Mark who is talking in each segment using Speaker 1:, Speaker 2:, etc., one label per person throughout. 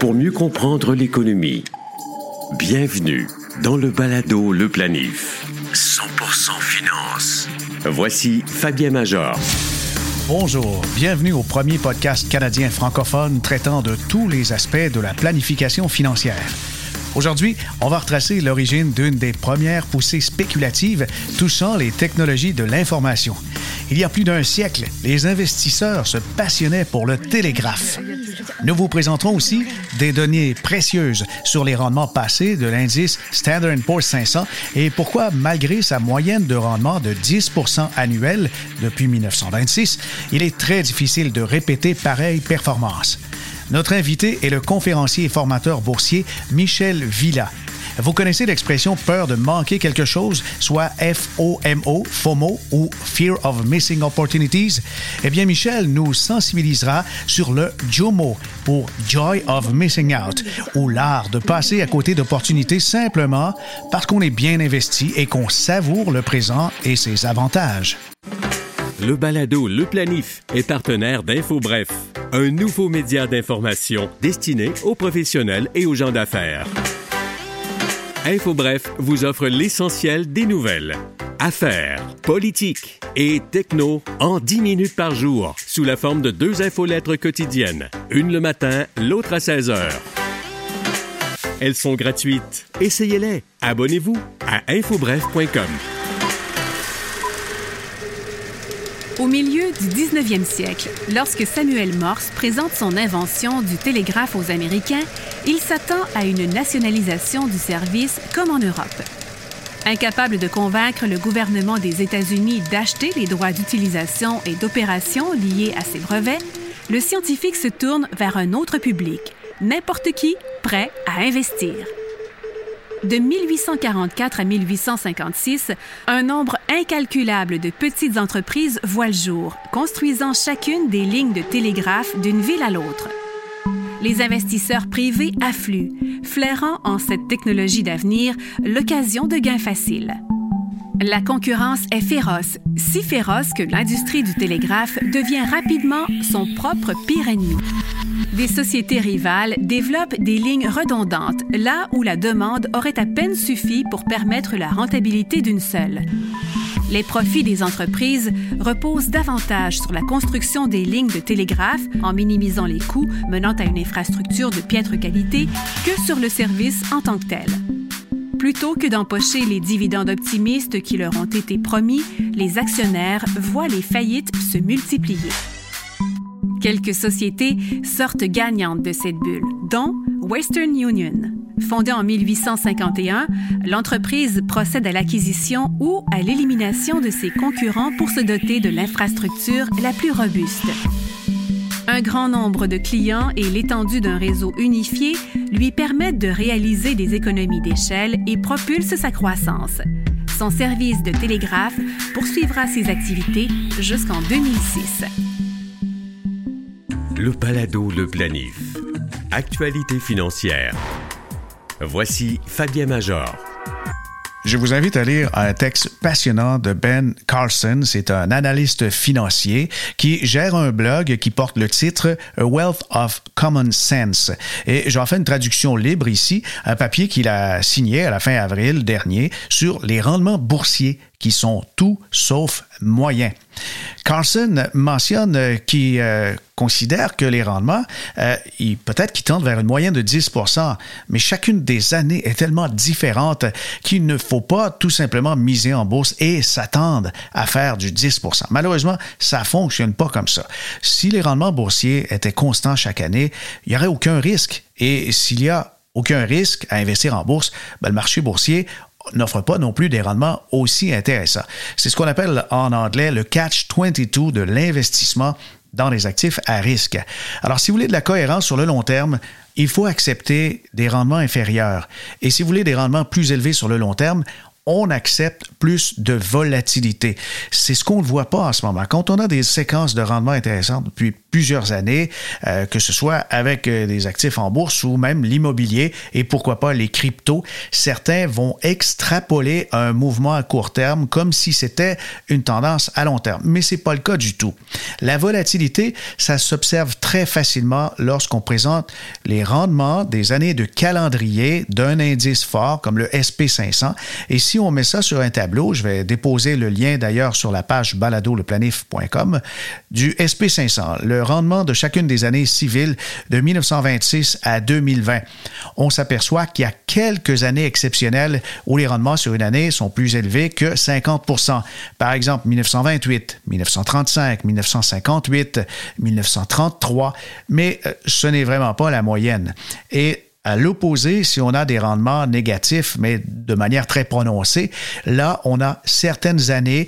Speaker 1: Pour mieux comprendre l'économie, bienvenue dans le balado Le Planif. 100% finance. Voici Fabien Major.
Speaker 2: Bonjour, bienvenue au premier podcast canadien francophone traitant de tous les aspects de la planification financière. Aujourd'hui, on va retracer l'origine d'une des premières poussées spéculatives touchant les technologies de l'information. Il y a plus d'un siècle, les investisseurs se passionnaient pour le télégraphe. Nous vous présenterons aussi des données précieuses sur les rendements passés de l'indice Standard Poor's 500 et pourquoi, malgré sa moyenne de rendement de 10% annuel depuis 1926, il est très difficile de répéter pareille performance. Notre invité est le conférencier et formateur boursier Michel Villa. Vous connaissez l'expression peur de manquer quelque chose, soit FOMO, FOMO ou Fear of Missing Opportunities? Eh bien, Michel nous sensibilisera sur le JOMO pour Joy of Missing Out, ou l'art de passer à côté d'opportunités simplement parce qu'on est bien investi et qu'on savoure le présent et ses avantages.
Speaker 1: Le balado Le Planif est partenaire d'InfoBref, un nouveau média d'information destiné aux professionnels et aux gens d'affaires. InfoBref vous offre l'essentiel des nouvelles. Affaires, politique et techno en 10 minutes par jour, sous la forme de deux infolettres quotidiennes, une le matin, l'autre à 16 heures. Elles sont gratuites. Essayez-les. Abonnez-vous à infobref.com.
Speaker 3: Au milieu du 19e siècle, lorsque Samuel Morse présente son invention du télégraphe aux Américains, il s'attend à une nationalisation du service comme en Europe. Incapable de convaincre le gouvernement des États-Unis d'acheter les droits d'utilisation et d'opération liés à ses brevets, le scientifique se tourne vers un autre public, n'importe qui prêt à investir. De 1844 à 1856, un nombre incalculable de petites entreprises voit le jour, construisant chacune des lignes de télégraphe d'une ville à l'autre. Les investisseurs privés affluent, flairant en cette technologie d'avenir l'occasion de gains faciles. La concurrence est féroce, si féroce que l'industrie du télégraphe devient rapidement son propre pire ennemi. Des sociétés rivales développent des lignes redondantes là où la demande aurait à peine suffi pour permettre la rentabilité d'une seule. Les profits des entreprises reposent davantage sur la construction des lignes de télégraphe en minimisant les coûts menant à une infrastructure de piètre qualité que sur le service en tant que tel. Plutôt que d'empocher les dividendes optimistes qui leur ont été promis, les actionnaires voient les faillites se multiplier. Quelques sociétés sortent gagnantes de cette bulle, dont Western Union. Fondée en 1851, l'entreprise procède à l'acquisition ou à l'élimination de ses concurrents pour se doter de l'infrastructure la plus robuste. Un grand nombre de clients et l'étendue d'un réseau unifié lui permettent de réaliser des économies d'échelle et propulsent sa croissance. Son service de télégraphe poursuivra ses activités jusqu'en 2006.
Speaker 1: Le balado Le Planif. Actualité financière. Voici Fabien Major.
Speaker 2: Je vous invite à lire un texte passionnant de Ben Carlson. C'est un analyste financier qui gère un blog qui porte le titre A Wealth of Common Sense. Et j'en fais une traduction libre ici, un papier qu'il a signé à la fin avril dernier sur les rendements boursiers qui sont tout sauf moyens. Carlson mentionne qu'il euh, considère que les rendements, euh, peut-être qu'ils tendent vers une moyenne de 10% mais chacune des années est tellement différente qu'il ne faut pas tout simplement miser en bourse et s'attendre à faire du 10% Malheureusement, ça ne fonctionne pas comme ça. Si les rendements boursiers étaient constants chaque année, il n'y aurait aucun risque. Et s'il y a aucun risque à investir en bourse, ben, le marché boursier n'offre pas non plus des rendements aussi intéressants. C'est ce qu'on appelle en anglais le catch-22 de l'investissement dans les actifs à risque. Alors, si vous voulez de la cohérence sur le long terme, il faut accepter des rendements inférieurs. Et si vous voulez des rendements plus élevés sur le long terme, on accepte plus de volatilité. C'est ce qu'on ne voit pas en ce moment. Quand on a des séquences de rendement intéressantes depuis plusieurs années, euh, que ce soit avec euh, des actifs en bourse ou même l'immobilier et pourquoi pas les cryptos, certains vont extrapoler un mouvement à court terme comme si c'était une tendance à long terme. Mais c'est pas le cas du tout. La volatilité, ça s'observe très facilement lorsqu'on présente les rendements des années de calendrier d'un indice fort comme le SP500 et si on met ça sur un tableau, je vais déposer le lien d'ailleurs sur la page baladoleplanif.com du SP500, le rendement de chacune des années civiles de 1926 à 2020. On s'aperçoit qu'il y a quelques années exceptionnelles où les rendements sur une année sont plus élevés que 50% Par exemple, 1928, 1935, 1958, 1933, mais euh, ce n'est vraiment pas la moyenne. Et à l'opposé, si on a des rendements négatifs, mais de manière très prononcée, là, on a certaines années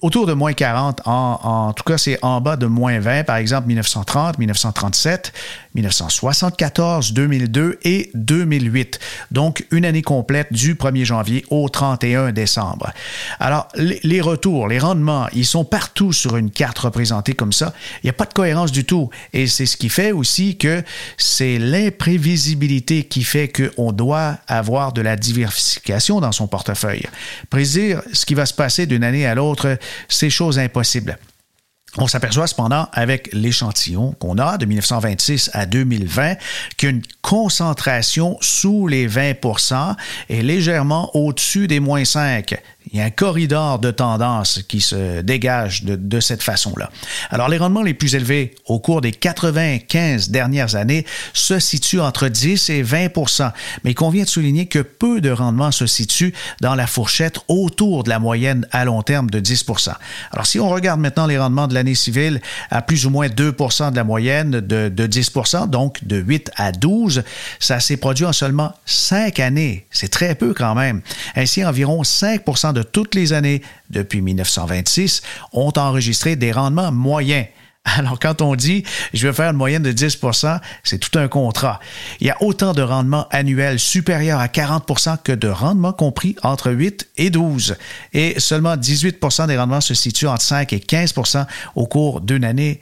Speaker 2: autour de moins 40, en, en tout cas, c'est en bas de moins 20, par exemple 1930, 1937, 1974, 2002 et 2008. Donc, une année complète du 1er janvier au 31 décembre. Alors, les retours, les rendements, ils sont partout sur une carte représentée comme ça. Il n'y a pas de cohérence du tout. Et c'est ce qui fait aussi que c'est l'imprévisibilité qui fait qu'on doit avoir de la diversification dans son portefeuille. Prédire ce qui va se passer d'une année à l'autre, c'est chose impossible. On s'aperçoit cependant avec l'échantillon qu'on a de 1926 à 2020 qu'une concentration sous les 20% est légèrement au-dessus des moins 5 il y a un corridor de tendance qui se dégage de, cette façon-là. Alors, les rendements les plus élevés au cours des 95 dernières années se situent entre 10 et 20% mais il convient de souligner que peu de rendements se situent dans la fourchette autour de la moyenne à long terme de 10% Alors, si on regarde maintenant les rendements de l'année civile à plus ou moins 2% de la moyenne de, de 10% donc de 8 à 12, ça s'est produit en seulement 5 années. C'est très peu quand même. Ainsi, environ 5% de toutes les années depuis 1926 ont enregistré des rendements moyens. Alors, quand on dit je vais faire une moyenne de 10% c'est tout un contrat. Il y a autant de rendements annuels supérieurs à 40% que de rendements compris entre 8 et 12. Et seulement 18% des rendements se situent entre 5 et 15% au cours d'une année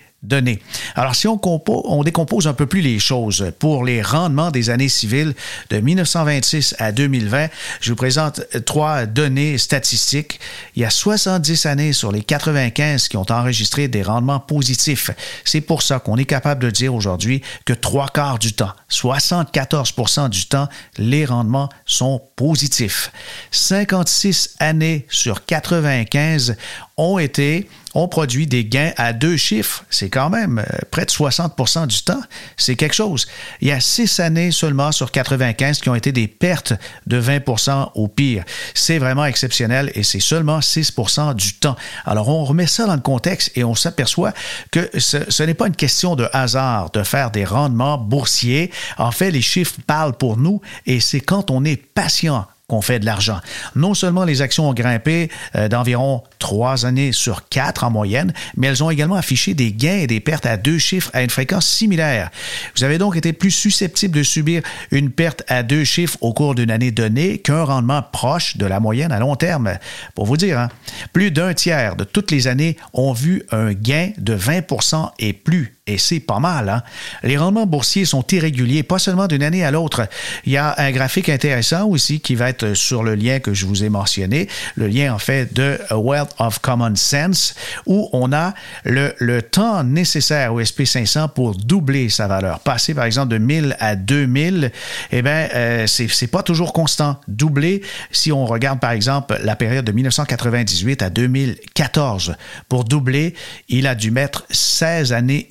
Speaker 2: Alors, si on, on, décompose un peu plus les choses pour les rendements des années civiles de 1926 à 2020, je vous présente trois données statistiques. Il y a 70 années sur les 95 qui ont enregistré des rendements positifs. C'est pour ça qu'on est capable de dire aujourd'hui que trois quarts du temps, 74% du temps, les rendements sont positifs. 56 années sur 95 ont été ont produit des gains à deux chiffres. C'est quand même euh, près de 60 du temps. C'est quelque chose. Il y a six années seulement sur 95 qui ont été des pertes de 20% au pire. C'est vraiment exceptionnel et c'est seulement 6 du temps. Alors on remet ça dans le contexte et on s'aperçoit que ce, ce n'est pas une question de hasard de faire des rendements boursiers. En fait, les chiffres parlent pour nous et c'est quand on est patient qu'on fait de l'argent. Non seulement les actions ont grimpé euh, d'environ trois années sur quatre en moyenne, mais elles ont également affiché des gains et des pertes à deux chiffres à une fréquence similaire. Vous avez donc été plus susceptible de subir une perte à deux chiffres au cours d'une année donnée qu'un rendement proche de la moyenne à long terme. Pour vous dire, hein, plus d'un tiers de toutes les années ont vu un gain de 20% et plus et c'est pas mal. Hein? Les rendements boursiers sont irréguliers, pas seulement d'une année à l'autre. Il y a un graphique intéressant aussi qui va être sur le lien que je vous ai mentionné, le lien en fait de Wealth of Common Sense, où on a le, le temps nécessaire au SP500 pour doubler sa valeur. Passer par exemple de 1000 à 2000, eh bien, euh, c'est pas toujours constant. Doubler, si on regarde par exemple la période de 1998 à 2014, pour doubler, il a dû mettre 16 années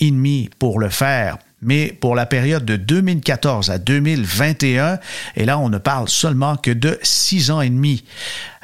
Speaker 2: pour le faire. Mais pour la période de 2014 à 2021, et là, on ne parle seulement que de six ans et demi.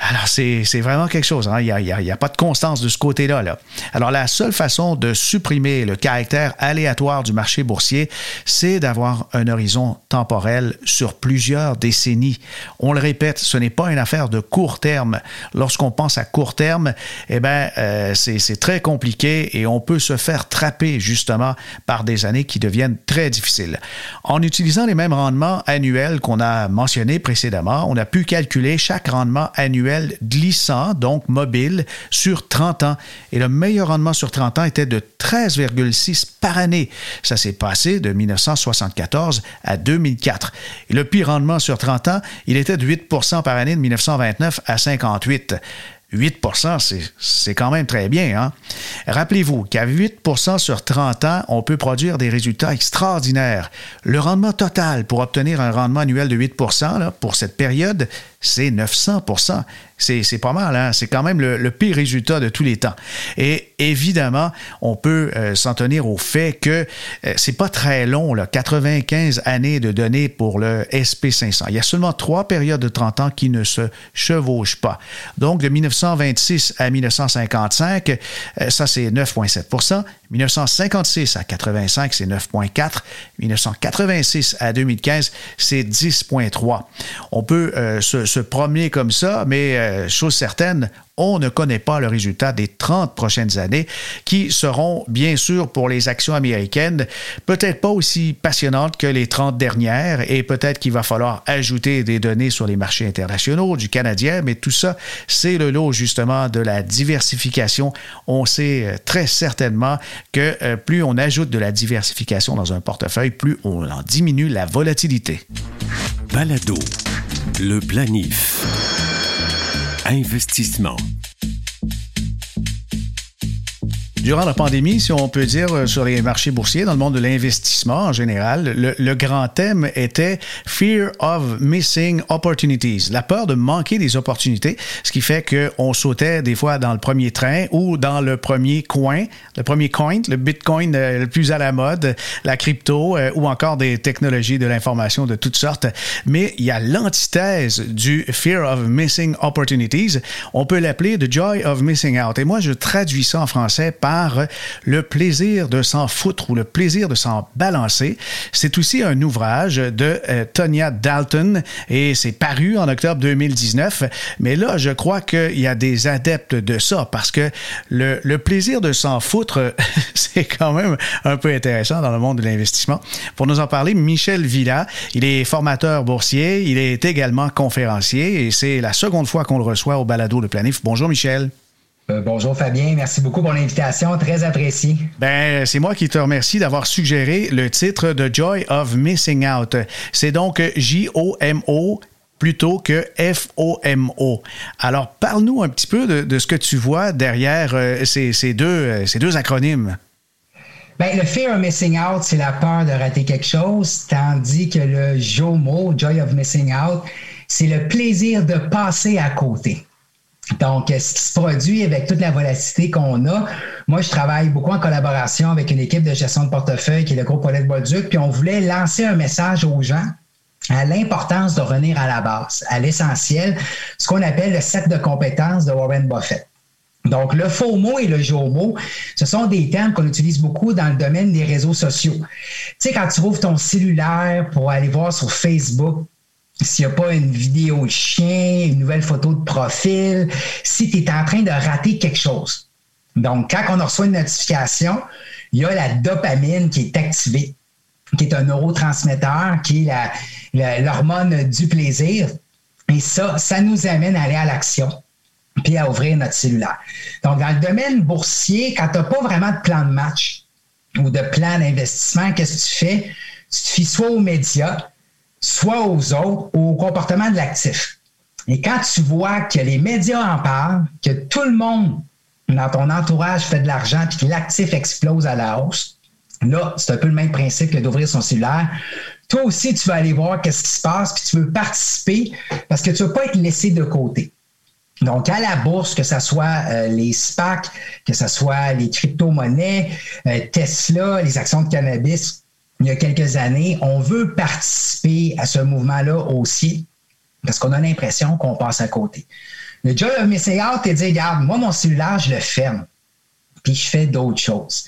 Speaker 2: Alors, c'est vraiment quelque chose. Hein. Il n'y a, a, pas de constance de ce côté-là. Là. Alors, la seule façon de supprimer le caractère aléatoire du marché boursier, c'est d'avoir un horizon temporel sur plusieurs décennies. On le répète, ce n'est pas une affaire de court terme. Lorsqu'on pense à court terme, eh bien, euh, c'est très compliqué et on peut se faire trapper justement par des années qui deviennent très difficiles. En utilisant les mêmes rendements annuels qu'on a mentionnés précédemment, on a pu calculer chaque rendement annuel glissant, donc mobile, sur 30 ans. Et le meilleur rendement sur 30 ans était de 13,6 par année. Ça s'est passé de 1974 à 2004. Et le pire rendement sur 30 ans, il était de 8% par année de 1929 à 58. 8% c'est quand même très bien. Hein? Rappelez-vous qu'à 8% sur 30 ans, on peut produire des résultats extraordinaires. Le rendement total pour obtenir un rendement annuel de 8 là, pour cette période, c'est 900% c'est pas mal, hein? c'est quand même le, pire résultat de tous les temps. Et évidemment, on peut euh, s'en tenir au fait que euh, c'est pas très long, là, 95 années de données pour le SP500. Il y a seulement trois périodes de 30 ans qui ne se chevauchent pas. Donc, de 1926 à 1955, euh, ça c'est 9,7% 1956 à 85, c'est 9,4% 1986 à 2015, c'est 10,3% On peut se, se promener comme ça, mais euh, chose certaine, on ne connaît pas le résultat des 30 prochaines années, qui seront bien sûr pour les actions américaines peut-être pas aussi passionnantes que les 30 dernières, et peut-être qu'il va falloir ajouter des données sur les marchés internationaux du Canadien, mais tout ça, c'est le lot justement de la diversification. On sait euh, très certainement que euh, plus on ajoute de la diversification dans un portefeuille, plus on en diminue la volatilité.
Speaker 1: Balado, le planif. Investissement.
Speaker 2: Durant la pandémie, si on peut dire, euh, sur les marchés boursiers, dans le monde de l'investissement en général, le, grand thème était Fear of Missing Opportunities, la peur de manquer des opportunités, ce qui fait qu'on sautait des fois dans le premier train ou dans le premier coin, le premier coin, le Bitcoin euh, le plus à la mode, la crypto euh, ou encore des technologies de l'information de toutes sortes. Mais il y a l'antithèse du Fear of Missing Opportunities. On peut l'appeler The Joy of Missing Out. Et moi, je traduis ça en français par le plaisir de s'en foutre ou le plaisir de s'en balancer. C'est aussi un ouvrage de euh, Tonya Dalton et c'est paru en octobre 2019. Mais là, je crois qu'il y a des adeptes de ça parce que le, le plaisir de s'en foutre, c'est quand même un peu intéressant dans le monde de l'investissement. Pour nous en parler, Michel Villa, il est formateur boursier, il est également conférencier et c'est la seconde fois qu'on le reçoit au balado de Planif. Bonjour Michel.
Speaker 4: Euh, bonjour Fabien, merci beaucoup pour l'invitation, très apprécié.
Speaker 2: Ben, c'est moi qui te remercie d'avoir suggéré le titre de Joy of Missing Out. C'est donc J-O-M-O plutôt que F-O-M-O. Alors, parle-nous un petit peu de, ce que tu vois derrière euh, ces, deux, euh, ces deux acronymes.
Speaker 4: Ben, le fear of missing out, c'est la peur de rater quelque chose, tandis que le JOMO, Joy of Missing Out, c'est le plaisir de passer à côté. Donc, ce qui se produit avec toute la volatilité qu'on a, moi, je travaille beaucoup en collaboration avec une équipe de gestion de portefeuille qui est le groupe Paulette Bolduc, puis on voulait lancer un message aux gens à l'importance de revenir à la base, à l'essentiel, ce qu'on appelle le set de compétences de Warren Buffett. Donc, le faux mot et le mot, ce sont des termes qu'on utilise beaucoup dans le domaine des réseaux sociaux. Tu sais, quand tu ouvres ton cellulaire pour aller voir sur Facebook, s'il n'y a pas une vidéo de chien, une nouvelle photo de profil, si tu es en train de rater quelque chose. Donc, quand on reçoit une notification, il y a la dopamine qui est activée, qui est un neurotransmetteur, qui est l'hormone du plaisir. Et ça, ça nous amène à aller à l'action, puis à ouvrir notre cellulaire. Donc, dans le domaine boursier, quand tu n'as pas vraiment de plan de match ou de plan d'investissement, qu'est-ce que tu fais? Tu te fies soit aux médias, soit aux autres au comportement de l'actif. Et quand tu vois que les médias en parlent, que tout le monde dans ton entourage fait de l'argent et que l'actif explose à la hausse, là, c'est un peu le même principe que d'ouvrir son cellulaire. Toi aussi, tu vas aller voir qu'est-ce qui se passe, puis tu veux participer parce que tu ne veux pas être laissé de côté. Donc, à la bourse, que ce soit euh, les SPAC, que ce soit les crypto-monnaies, euh, Tesla, les actions de cannabis, il y a quelques années, on veut participer à ce mouvement-là aussi parce qu'on a l'impression qu'on passe à côté. Le job of missing out, c'est de regarde, moi, mon cellulaire, je le ferme, puis je fais d'autres choses.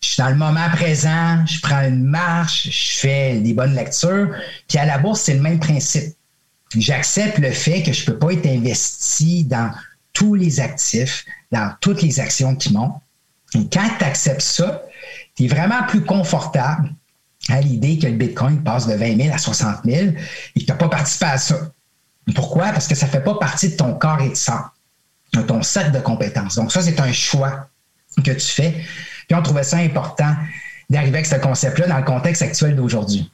Speaker 4: Je suis dans le moment présent, je prends une marche, je fais des bonnes lectures, puis à la bourse, c'est le même principe. J'accepte le fait que je ne peux pas être investi dans tous les actifs, dans toutes les actions qui montent. Et quand tu acceptes ça, tu es vraiment plus confortable à l'idée que le Bitcoin passe de 20 000 à 60 000 et que tu n'as pas participé à ça. Pourquoi? Parce que ça ne fait pas partie de ton corps et de sang, de ton set de compétences. Donc, ça, c'est un choix que tu fais. Puis on trouvait ça important d'arriver avec ce concept-là dans le contexte actuel d'aujourd'hui.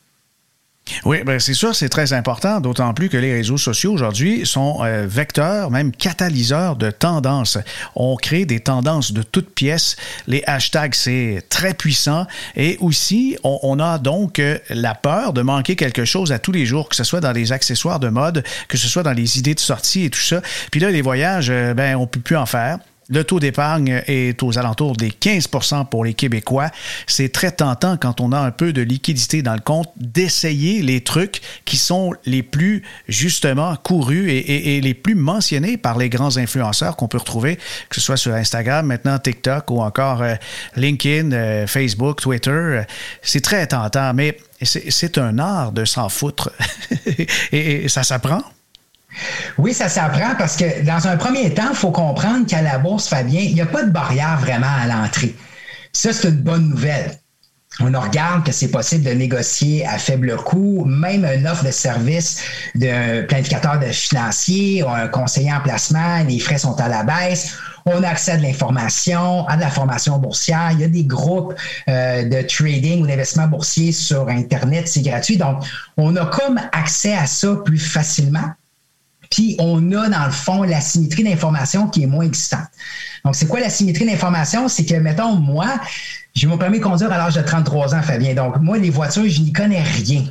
Speaker 2: Oui, ben c'est sûr, c'est très important, d'autant plus que les réseaux sociaux aujourd'hui sont euh, vecteurs, même catalyseurs de tendances. On crée des tendances de toutes pièces. Les hashtags, c'est très puissant. Et aussi, on, a donc euh, la peur de manquer quelque chose à tous les jours, que ce soit dans les accessoires de mode, que ce soit dans les idées de sortie et tout ça. Puis là, les voyages, euh, ben, on peut plus en faire. Le taux d'épargne est aux alentours des 15% pour les Québécois. C'est très tentant quand on a un peu de liquidité dans le compte d'essayer les trucs qui sont les plus justement courus et, les plus mentionnés par les grands influenceurs qu'on peut retrouver, que ce soit sur Instagram, maintenant TikTok ou encore euh, LinkedIn, euh, Facebook, Twitter. C'est très tentant, mais c'est un art de s'en foutre et ça s'apprend.
Speaker 4: Oui, ça s'apprend parce que dans un premier temps, il faut comprendre qu'à la bourse, Fabien, il n'y a pas de barrière vraiment à l'entrée. Ça, c'est une bonne nouvelle. On regarde que c'est possible de négocier à faible coût, même une offre de service d'un planificateur de financier ou un conseiller en placement, les frais sont à la baisse. On a accès à de l'information, à de la formation boursière. Il y a des groupes euh, de trading ou d'investissement boursier sur Internet, c'est gratuit. Donc, on a comme accès à ça plus facilement. Puis on a dans le fond la symétrie d'information qui est moins existante. Donc, c'est quoi la symétrie d'information? C'est que, mettons, moi, j'ai mon permis de conduire à l'âge de 33 ans, Fabien. Donc, moi, les voitures, je n'y connais rien.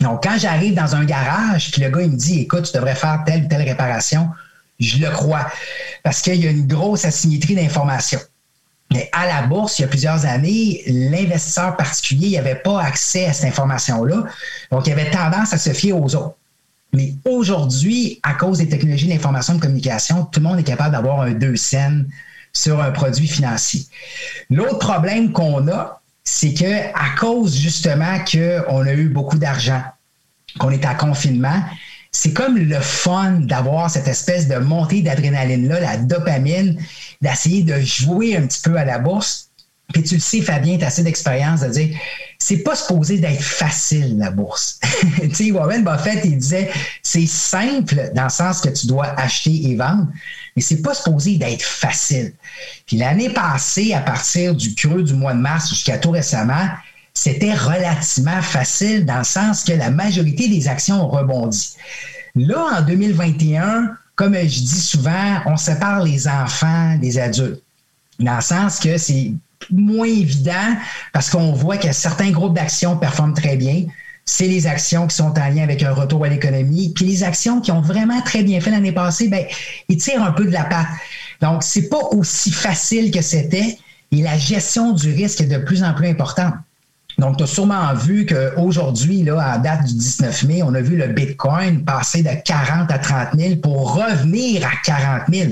Speaker 4: Donc, quand j'arrive dans un garage, puis le gars, il me dit, écoute, tu devrais faire telle ou telle réparation, je le crois. Parce qu'il y a une grosse asymétrie d'information. Mais à la bourse, il y a plusieurs années, l'investisseur particulier n'avait pas accès à cette information-là. Donc, il avait tendance à se fier aux autres. Mais aujourd'hui, à cause des technologies d'information et de communication, tout le monde est capable d'avoir un deux scènes sur un produit financier. L'autre problème qu'on a, c'est que à cause justement qu'on a eu beaucoup d'argent, qu'on est à confinement, c'est comme le fun d'avoir cette espèce de montée d'adrénaline-là, la dopamine, d'essayer de jouer un petit peu à la bourse. Puis tu le sais, Fabien, tu as assez d'expérience de dire c'est pas supposé d'être facile, la bourse. tu sais, Warren Buffett, il disait c'est simple dans le sens que tu dois acheter et vendre, mais c'est pas supposé d'être facile. Puis l'année passée, à partir du creux du mois de mars jusqu'à tout récemment, c'était relativement facile dans le sens que la majorité des actions ont rebondi. Là, en 2021, comme je dis souvent, on sépare les enfants des adultes. Dans le sens que c'est moins évident parce qu'on voit que certains groupes d'actions performent très bien. C'est les actions qui sont en lien avec un retour à l'économie. Puis les actions qui ont vraiment très bien fait l'année passée, ben, ils tirent un peu de la patte. Donc, c'est pas aussi facile que c'était et la gestion du risque est de plus en plus importante. Donc, tu as sûrement vu qu'aujourd'hui, à date du 19 mai, on a vu le Bitcoin passer de 40 à 30 000 pour revenir à 40 000.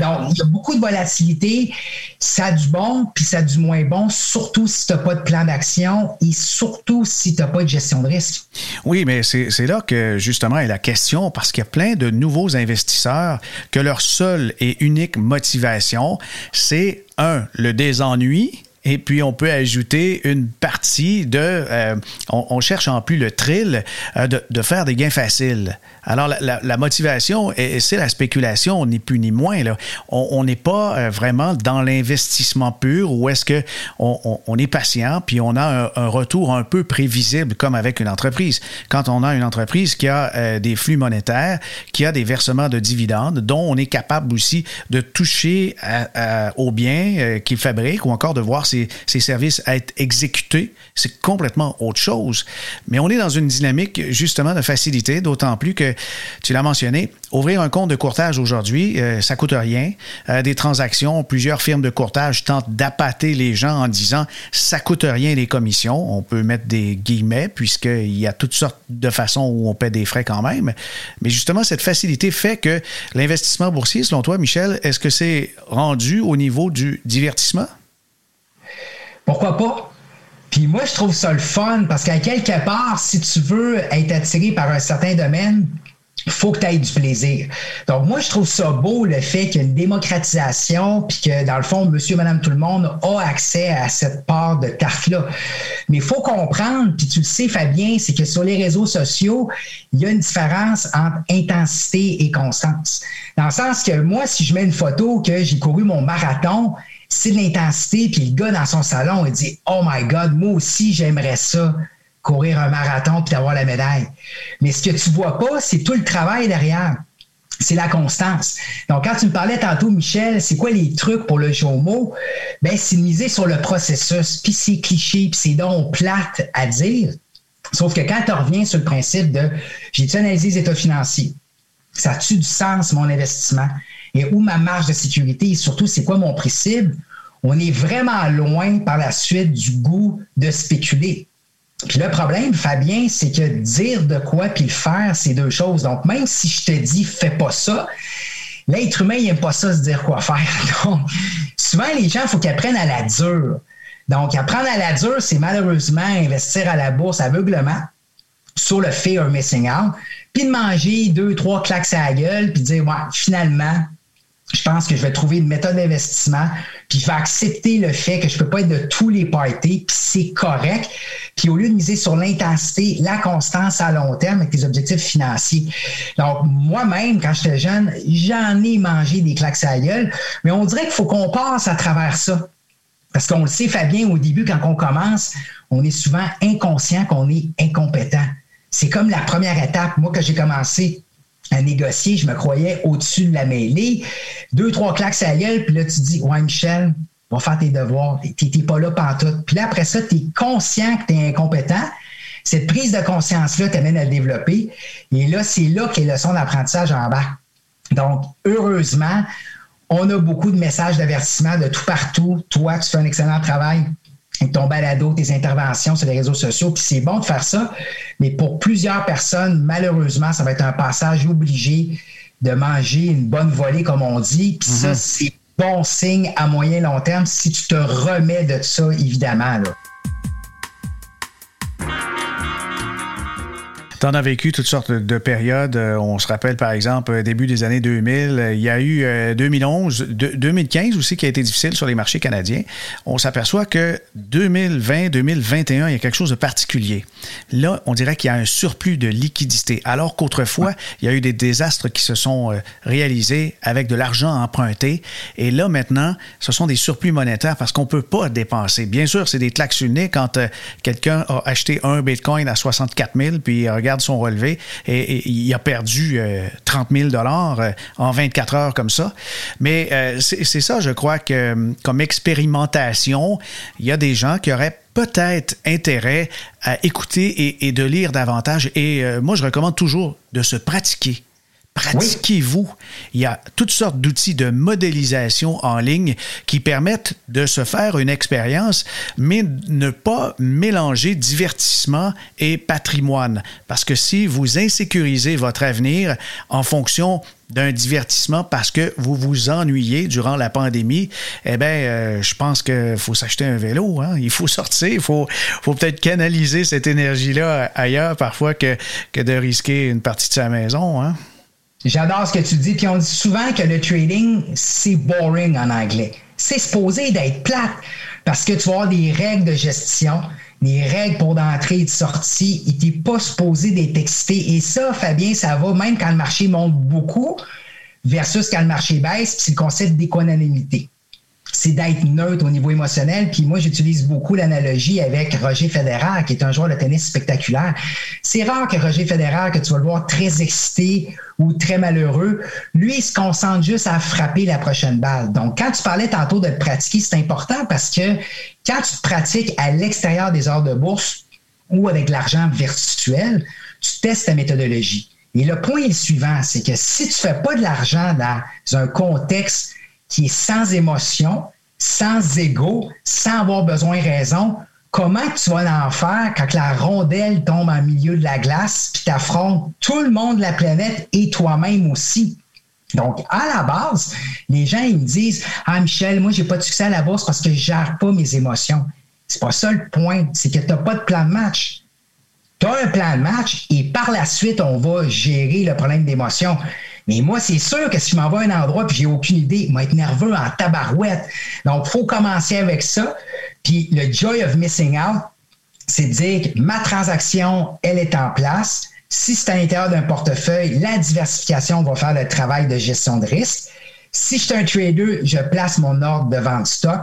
Speaker 4: Donc, il y a beaucoup de volatilité. Ça a du bon, puis ça a du moins bon, surtout si tu n'as pas de plan d'action et surtout si tu n'as pas de gestion de risque.
Speaker 2: Oui, mais c'est là que justement est la question, parce qu'il y a plein de nouveaux investisseurs que leur seule et unique motivation, c'est un, le désennui et puis, on peut ajouter une partie de... Euh, on, cherche en plus le thrill euh, de, faire des gains faciles. Alors, la, motivation, c'est la spéculation, ni plus ni moins. Là. On n'est pas euh, vraiment dans l'investissement pur où est-ce qu'on on, est patient, puis on a un, retour un peu prévisible comme avec une entreprise. Quand on a une entreprise qui a des flux monétaires, qui a des versements de dividendes, dont on est capable aussi de toucher aux biens qu'il fabrique ou encore de voir ses services être exécutés, c'est complètement autre chose. Mais on est dans une dynamique justement de facilité, d'autant plus que tu l'as mentionné, ouvrir un compte de courtage aujourd'hui, ça euh, ça coûte rien. Euh, des transactions, plusieurs firmes de courtage tentent d'appâter les gens en disant ça coûte rien les commissions. On peut mettre des guillemets puisqu'il y a toutes sortes de façons où on paie des frais quand même. Mais justement, cette facilité fait que l'investissement boursier, selon toi, Michel, est-ce que c'est rendu au niveau du divertissement?
Speaker 4: Pourquoi pas? Puis moi, je trouve ça le fun parce qu'à quelque part, si tu veux être attiré par un certain domaine, il faut que tu aies du plaisir. Donc, moi, je trouve ça beau, le fait qu'il y a une démocratisation, puis que, dans le fond, monsieur, madame, tout le monde a accès à cette part de tarte-là. Mais il faut comprendre, puis tu le sais, Fabien, c'est que sur les réseaux sociaux, il y a une différence entre intensité et constance. Dans le sens que moi, si je mets une photo que j'ai couru mon marathon, c'est de l'intensité, puis le gars dans son salon, il dit Oh my God, moi aussi, j'aimerais ça courir un marathon puis avoir la médaille. Mais ce que tu vois pas, c'est tout le travail derrière. C'est la constance. Donc, quand tu me parlais tantôt, Michel, c'est quoi les trucs pour le JOMO? Ben, c'est miser sur le processus, puis c'est cliché, puis c'est donc plate à dire. Sauf que quand tu reviens sur le principe de j'ai-tu analysé les états financiers? Ça a-tu du sens, mon investissement? Et où ma marge de sécurité? Et surtout, c'est quoi mon prix cible? On est vraiment loin par la suite du goût de spéculer. Puis le problème, Fabien, c'est que dire de quoi puis le faire, c'est deux choses. Donc, même si je te dis fais pas ça, l'être humain, il n'aime pas ça se dire quoi faire. Donc, souvent, les gens, il faut qu'ils apprennent à la dure. Donc, apprendre à la dure, c'est malheureusement investir à la bourse aveuglement sur le un missing out, puis de manger deux, trois claques à la gueule, puis de dire, ouais, finalement, je pense que je vais trouver une méthode d'investissement, puis je vais accepter le fait que je ne peux pas être de tous les parties, puis c'est correct. Puis au lieu de miser sur l'intensité, la constance à long terme avec tes objectifs financiers. Donc, moi-même, quand j'étais jeune, j'en ai mangé des claques à gueule, mais on dirait qu'il faut qu'on passe à travers ça. Parce qu'on le sait, Fabien, au début, quand on commence, on est souvent inconscient qu'on est incompétent. C'est comme la première étape. Moi, que j'ai commencé à négocier, je me croyais au-dessus de la mêlée. Deux, trois claques à gueule, puis là, tu dis, ouais, Michel, va faire tes devoirs. Tu n'es pas là pantoute. Puis là, après ça, tu es conscient que tu es incompétent. Cette prise de conscience-là t'amène à le développer. Et là, c'est là que les leçons d'apprentissage en bas. Donc, heureusement, on a beaucoup de messages d'avertissement de tout partout. Toi, tu fais un excellent travail ton balado, tes interventions sur les réseaux sociaux, puis c'est bon de faire ça, mais pour plusieurs personnes, malheureusement, ça va être un passage obligé de manger une bonne volée, comme on dit, puis ça, mhm. c'est bon signe à moyen long terme si tu te remets de ça, évidemment. Là.
Speaker 2: Tu en as vécu toutes sortes de périodes. Euh, on se rappelle, par exemple, euh, début des années 2000, euh, il y a eu 2011, 2015 aussi qui a été difficile sur les marchés canadiens. On s'aperçoit que 2020, 2021, il y a quelque chose de particulier. Là, on dirait qu'il y a un surplus de liquidité, alors qu'autrefois, il y a eu des désastres qui se sont réalisés avec de l'argent emprunté. Et là, maintenant, ce sont des surplus monétaires parce qu'on ne peut pas dépenser. Bien sûr, c'est des claques uniques quand quelqu'un a acheté un Bitcoin à 64 000, puis regarde son relevé et, il a perdu 30 000 dollars euh, en 24 heures comme ça. Mais euh, c'est ça, je crois que comme expérimentation, il y a des gens qui auraient peut-être intérêt à écouter et, de lire davantage. Et euh, moi, je recommande toujours de se pratiquer Pratiquez-vous. Il y a toutes sortes d'outils de modélisation en ligne qui permettent de se faire une expérience, mais ne pas mélanger divertissement et patrimoine. Parce que si vous insécurisez votre avenir en fonction d'un divertissement parce que vous vous ennuyez durant la pandémie, eh bien, euh, je pense qu'il faut s'acheter un vélo. Hein. Il faut sortir, il faut, peut-être canaliser cette énergie-là ailleurs parfois que, que de risquer une partie de sa maison. Hein.
Speaker 4: J'adore ce que tu dis. Puis on dit souvent que le trading, c'est boring en anglais. C'est supposé d'être plate parce que tu vas avoir des règles de gestion, des règles pour d'entrée et de sortie. Il n'est pas supposé d'être excité. Et ça, Fabien, ça va même quand le marché monte beaucoup versus quand le marché baisse. C'est le concept d'économité c'est d'être neutre au niveau émotionnel. Puis moi, j'utilise beaucoup l'analogie avec Roger Federer, qui est un joueur de tennis spectaculaire. C'est rare que Roger Federer, que tu vas le voir très excité ou très malheureux, lui, il se concentre juste à frapper la prochaine balle. Donc, quand tu parlais tantôt de pratiquer, c'est important parce que quand tu pratiques à l'extérieur des heures de bourse ou avec l'argent virtuel, tu testes ta méthodologie. Et le point est le suivant, c'est que si tu ne fais pas de l'argent dans un contexte qui est sans émotion, sans ego, sans avoir besoin de raison, comment tu vas en faire quand la rondelle tombe en milieu de la glace puis affrontes tout le monde de la planète et toi-même aussi? Donc, à la base, les gens, ils me disent Ah, Michel, moi, j'ai pas de succès à la bourse parce que je gère pas mes émotions. C'est pas ça le point. C'est que tu n'as pas de plan de match. tu as un plan de match et par la suite, on va gérer le problème d'émotion. Mais moi, c'est sûr que si je m'en vais à un endroit et j'ai aucune idée, je vais être nerveux en tabarouette. Donc, il faut commencer avec ça. Puis le joy of missing out, c'est de dire que ma transaction, elle est en place. Si c'est à l'intérieur d'un portefeuille, la diversification va faire le travail de gestion de risque. Si je suis un trader, je place mon ordre de vente stock.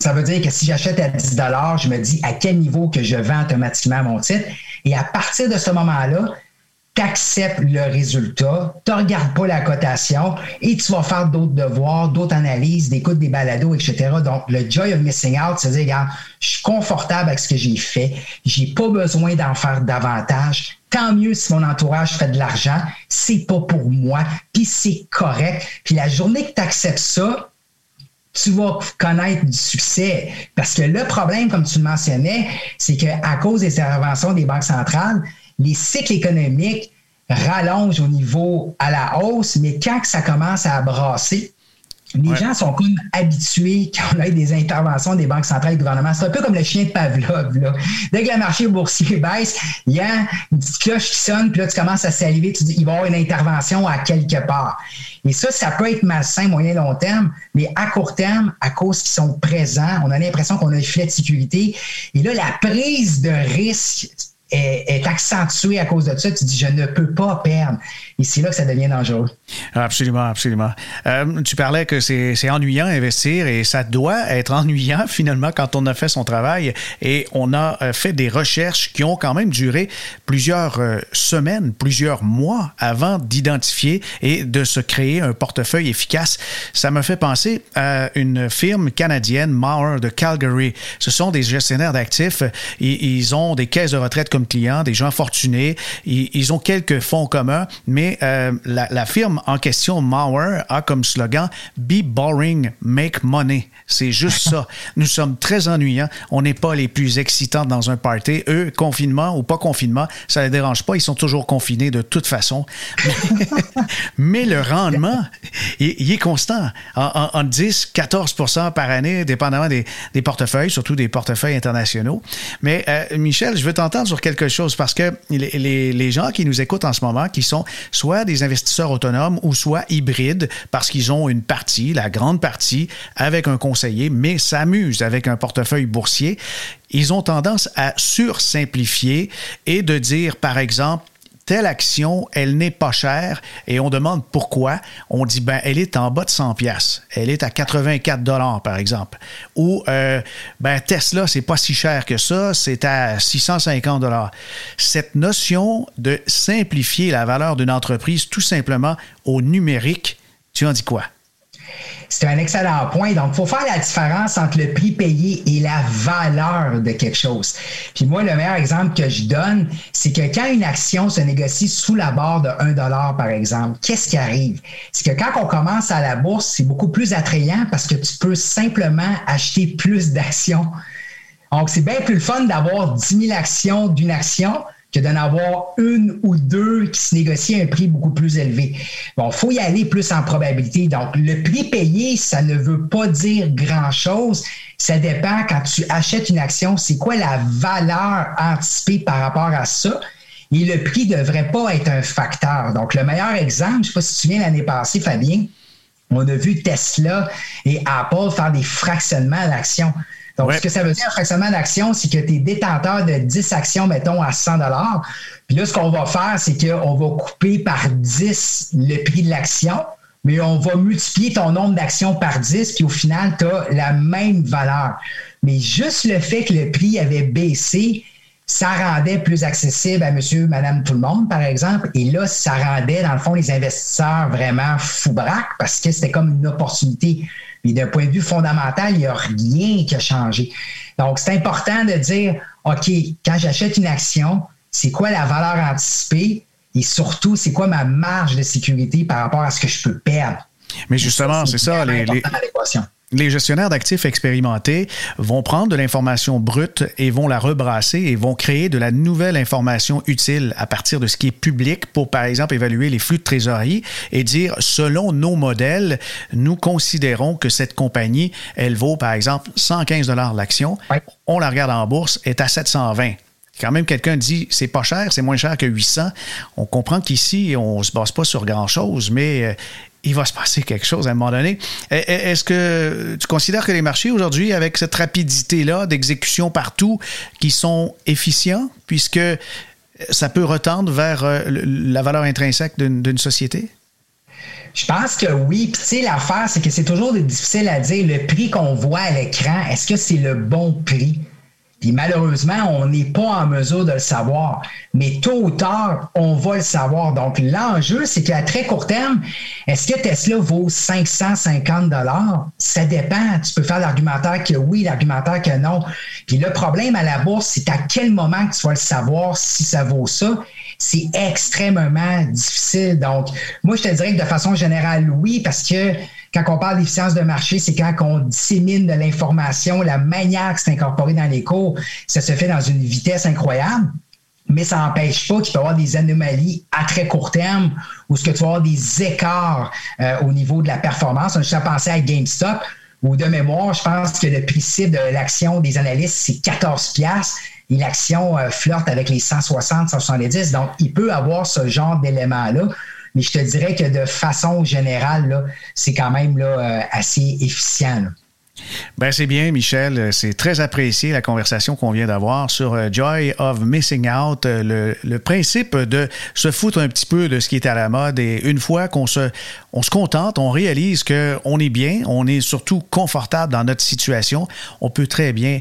Speaker 4: Ça veut dire que si j'achète à 10 je me dis à quel niveau que je vends automatiquement mon titre. Et à partir de ce moment-là, tu acceptes le résultat, tu regardes pas la cotation et tu vas faire d'autres devoirs, d'autres analyses, d'écoute des balados, etc. Donc, le joy of missing out, c'est dire, regarde, je suis confortable avec ce que j'ai fait, j'ai pas besoin d'en faire davantage. Tant mieux si mon entourage fait de l'argent, c'est pas pour moi, puis c'est correct. Puis la journée que tu acceptes ça, tu vas connaître du succès. Parce que le problème, comme tu le mentionnais, c'est qu'à cause des interventions des banques centrales, les cycles économiques rallongent au niveau à la hausse, mais quand ça commence à brasser, les gens sont comme habitués quand on a des interventions des banques centrales et du gouvernement. C'est un peu comme le chien de Pavlov. Dès que le marché boursier baisse, il y a une petite cloche qui sonne, puis là, tu commences à saliver, tu dis, il va y avoir une intervention à quelque part. Et ça, ça peut être malsain moyen long terme, mais à court terme, à cause qu'ils sont présents, on a l'impression qu'on a un filet de sécurité. Et là, la prise de risque est, accentué à cause de ça. Tu dis, je ne peux pas perdre. Et c'est là que ça devient dangereux.
Speaker 2: Absolument, absolument. Euh, tu parlais que c'est ennuyant investir et ça doit être ennuyant finalement quand on a fait son travail et on a euh, fait des recherches qui ont quand même duré plusieurs euh, semaines, plusieurs mois avant d'identifier et de se créer un portefeuille efficace. Ça me fait penser à une firme canadienne, Mauer de Calgary. Ce sont des gestionnaires d'actifs. Ils ont des caisses de retraite comme clients, des gens fortunés. Ils, ont quelques fonds communs, mais euh, la, firme en question, Mauer, a comme slogan Be boring, make money. C'est juste ça. Nous sommes très ennuyants. On n'est pas les plus excitants dans un party. Eux, confinement ou pas confinement, ça ne les dérange pas. Ils sont toujours confinés de toute façon. mais le rendement, il, est constant. En, 10, 14 par année, dépendamment des, portefeuilles, surtout des portefeuilles internationaux. Mais euh, Michel, je veux t'entendre sur quelque chose parce que les, les, gens qui nous écoutent en ce moment, qui sont soit des investisseurs autonomes ou soit hybrides parce qu'ils ont une partie, la grande partie, avec un conseiller, mais s'amusent avec un portefeuille boursier, ils ont tendance à sursimplifier et de dire, par exemple, telle action, elle n'est pas chère et on demande pourquoi. On dit, ben, elle est en bas de 100 pièces. Elle est à 84 dollars, par exemple. Ou, euh, ben, Tesla, c'est pas si cher que ça, c'est à 650 dollars. Cette notion de simplifier la valeur d'une entreprise tout simplement au numérique, tu en dis quoi?
Speaker 4: C'est un excellent point. Donc, il faut faire la différence entre le prix payé et la valeur de quelque chose. Puis moi, le meilleur exemple que je donne, c'est que quand une action se négocie sous la barre de 1 par exemple, qu'est-ce qui arrive? C'est que quand on commence à la bourse, c'est beaucoup plus attrayant parce que tu peux simplement acheter plus d'actions. Donc, c'est bien plus le fun d'avoir 10 000 actions d'une action que d'en avoir une ou deux qui se négocient à un prix beaucoup plus élevé. Bon, faut y aller plus en probabilité. Donc, le prix payé, ça ne veut pas dire grand-chose. Ça dépend quand tu achètes une action, c'est quoi la valeur anticipée par rapport à ça? Et le prix ne devrait pas être un facteur. Donc, le meilleur exemple, je ne sais pas si tu te souviens l'année passée, Fabien, on a vu Tesla et Apple faire des fractionnements à l'action. Donc, ce que ça veut dire, un fractionnement d'action, c'est que tu es détenteur de 10 actions, mettons, à 100 Puis là, ce qu'on va faire, c'est qu'on va couper par 10 le prix de l'action, mais on va multiplier ton nombre d'actions par 10, puis au final, tu as la même valeur. Mais juste le fait que le prix avait baissé, ça rendait plus accessible à monsieur, madame, tout le monde, par exemple. Et là, ça rendait, dans le fond, les investisseurs vraiment fou parce que c'était comme une opportunité. Mais d'un point de vue fondamental, il n'y a rien qui a changé. Donc, c'est important de dire, OK, quand j'achète une action, c'est quoi la valeur anticipée et surtout, c'est quoi ma marge de sécurité par rapport à ce que je peux perdre?
Speaker 2: Mais justement, c'est ça, les, les gestionnaires d'actifs expérimentés vont prendre de l'information brute et vont la rebrasser et vont créer de la nouvelle information utile à partir de ce qui est public pour, par exemple, évaluer les flux de trésorerie et dire, selon nos modèles, nous considérons que cette compagnie, elle vaut, par exemple, 115 dollars l'action. On la regarde en bourse, est à 720 quand même quelqu'un dit c'est pas cher, c'est moins cher que 800, on comprend qu'ici, on se base pas sur grand-chose, mais euh, il va se passer quelque chose à un moment donné. Est-ce que tu considères que les marchés aujourd'hui, avec cette rapidité-là d'exécution partout, qui sont efficients, puisque ça peut retendre vers euh, la valeur intrinsèque d'une société?
Speaker 4: Je pense que oui. Puis, tu sais, l'affaire, c'est que c'est toujours difficile à dire. Le prix qu'on voit à l'écran, est-ce que c'est le bon prix? Puis malheureusement, on n'est pas en mesure de le savoir. Mais tôt ou tard, on va le savoir. Donc, l'enjeu, c'est qu'à très court terme, est-ce que Tesla vaut 550 dollars? Ça dépend. Tu peux faire l'argumentaire que oui, l'argumentaire que non. Puis le problème à la bourse, c'est à quel moment que tu vas le savoir si ça vaut ça c'est extrêmement difficile. Donc, moi, je te dirais que de façon générale, oui, parce que quand on parle d'efficience de marché, c'est quand on dissémine de l'information, la manière que c'est incorporé dans les cours, ça se fait dans une vitesse incroyable mais ça n'empêche pas qu'il peut y avoir des anomalies à très court terme ou ce que tu vas avoir des écarts euh, au niveau de la performance. On a pensé à GameStop, ou de mémoire, je pense que le prix de l'action des analystes, c'est 14 piastres et l'action euh, flirte avec les 160, 170. Donc, il peut avoir ce genre d'éléments-là. Mais je te dirais que de façon générale, c'est quand même là, euh, assez efficient.
Speaker 2: Ben c'est bien, Michel. C'est très apprécié la conversation qu'on vient d'avoir sur euh, Joy of Missing Out, le, le, principe de se foutre un petit peu de ce qui est à la mode. Et une fois qu'on se, on se contente, on réalise qu'on est bien, on est surtout confortable dans notre situation, on peut très bien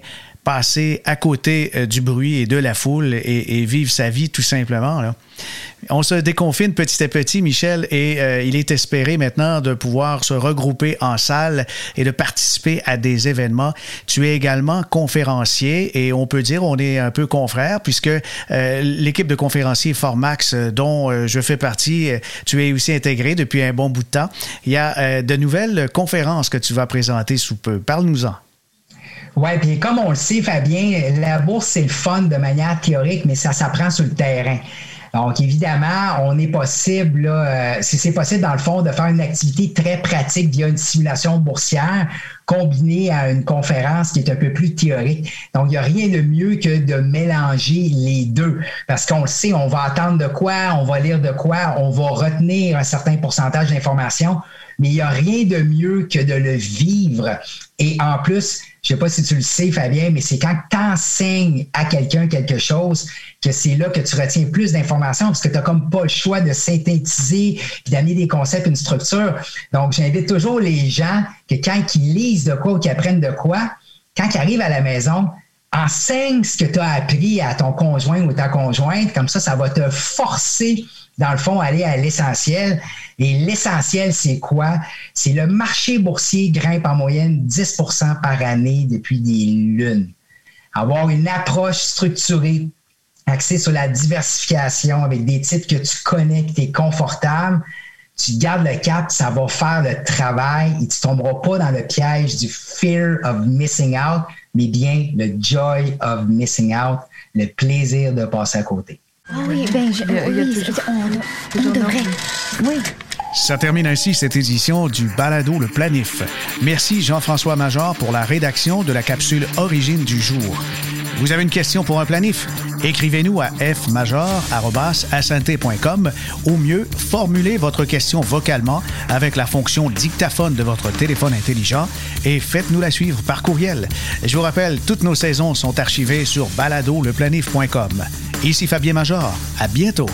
Speaker 2: passer à côté euh, du bruit et de la foule et, vivre sa vie tout simplement. On se déconfine petit à petit, Michel, et euh, il est espéré maintenant de pouvoir se regrouper en salle et de participer à des événements. Tu es également conférencier et on peut dire on est un peu confrère puisque euh, l'équipe de conférenciers Formax dont je fais partie, tu es aussi intégré depuis un bon bout de temps. Il y a de nouvelles conférences que tu vas présenter sous peu. Parle-nous-en.
Speaker 4: Oui, puis comme on le sait, Fabien, la bourse, c'est le fun de manière théorique, mais ça s'apprend sur le terrain. Donc, évidemment, on est possible, euh, c'est possible dans le fond de faire une activité très pratique via une simulation boursière combinée à une conférence qui est un peu plus théorique. Donc, il n'y a rien de mieux que de mélanger les deux parce qu'on le sait, on va attendre de quoi, on va lire de quoi, on va retenir un certain pourcentage d'informations, mais il n'y a rien de mieux que de le vivre. Et en plus, je sais pas si tu le sais, Fabien, mais c'est quand tu enseignes à quelqu'un quelque chose que c'est là que tu retiens plus d'informations parce que tu n'as comme pas le choix de synthétiser et d'amener des concepts, une structure. Donc, j'invite toujours les gens que quand ils lisent de quoi ou qu'ils apprennent de quoi, quand ils arrivent à la maison, enseigne ce que tu as appris à ton conjoint ou ta conjointe. Comme ça, ça va te forcer dans le fond, aller à l'essentiel. Et l'essentiel, c'est quoi? C'est le marché boursier grimpe en moyenne 10% par année depuis des lunes. Avoir une approche structurée, axée sur la diversification avec des titres que tu connais, que tu es confortable, tu gardes le cap, ça va faire le travail et tu ne tomberas pas dans le piège du fear of missing out, mais bien le joy of missing out, le plaisir de passer à côté.
Speaker 5: Ah oui, ben, je, on, devrait. Oui.
Speaker 2: Ça termine ainsi cette édition du Balado Le Planif. Merci Jean-François Major pour la rédaction de la capsule Origine du jour. Vous avez une question pour un planif? Écrivez-nous à fmajor.com ou mieux, formulez votre question vocalement avec la fonction dictaphone de votre téléphone intelligent et faites-nous la suivre par courriel. Je vous rappelle, toutes nos saisons sont archivées sur baladoleplanif.com. Ici Fabien Major. À bientôt.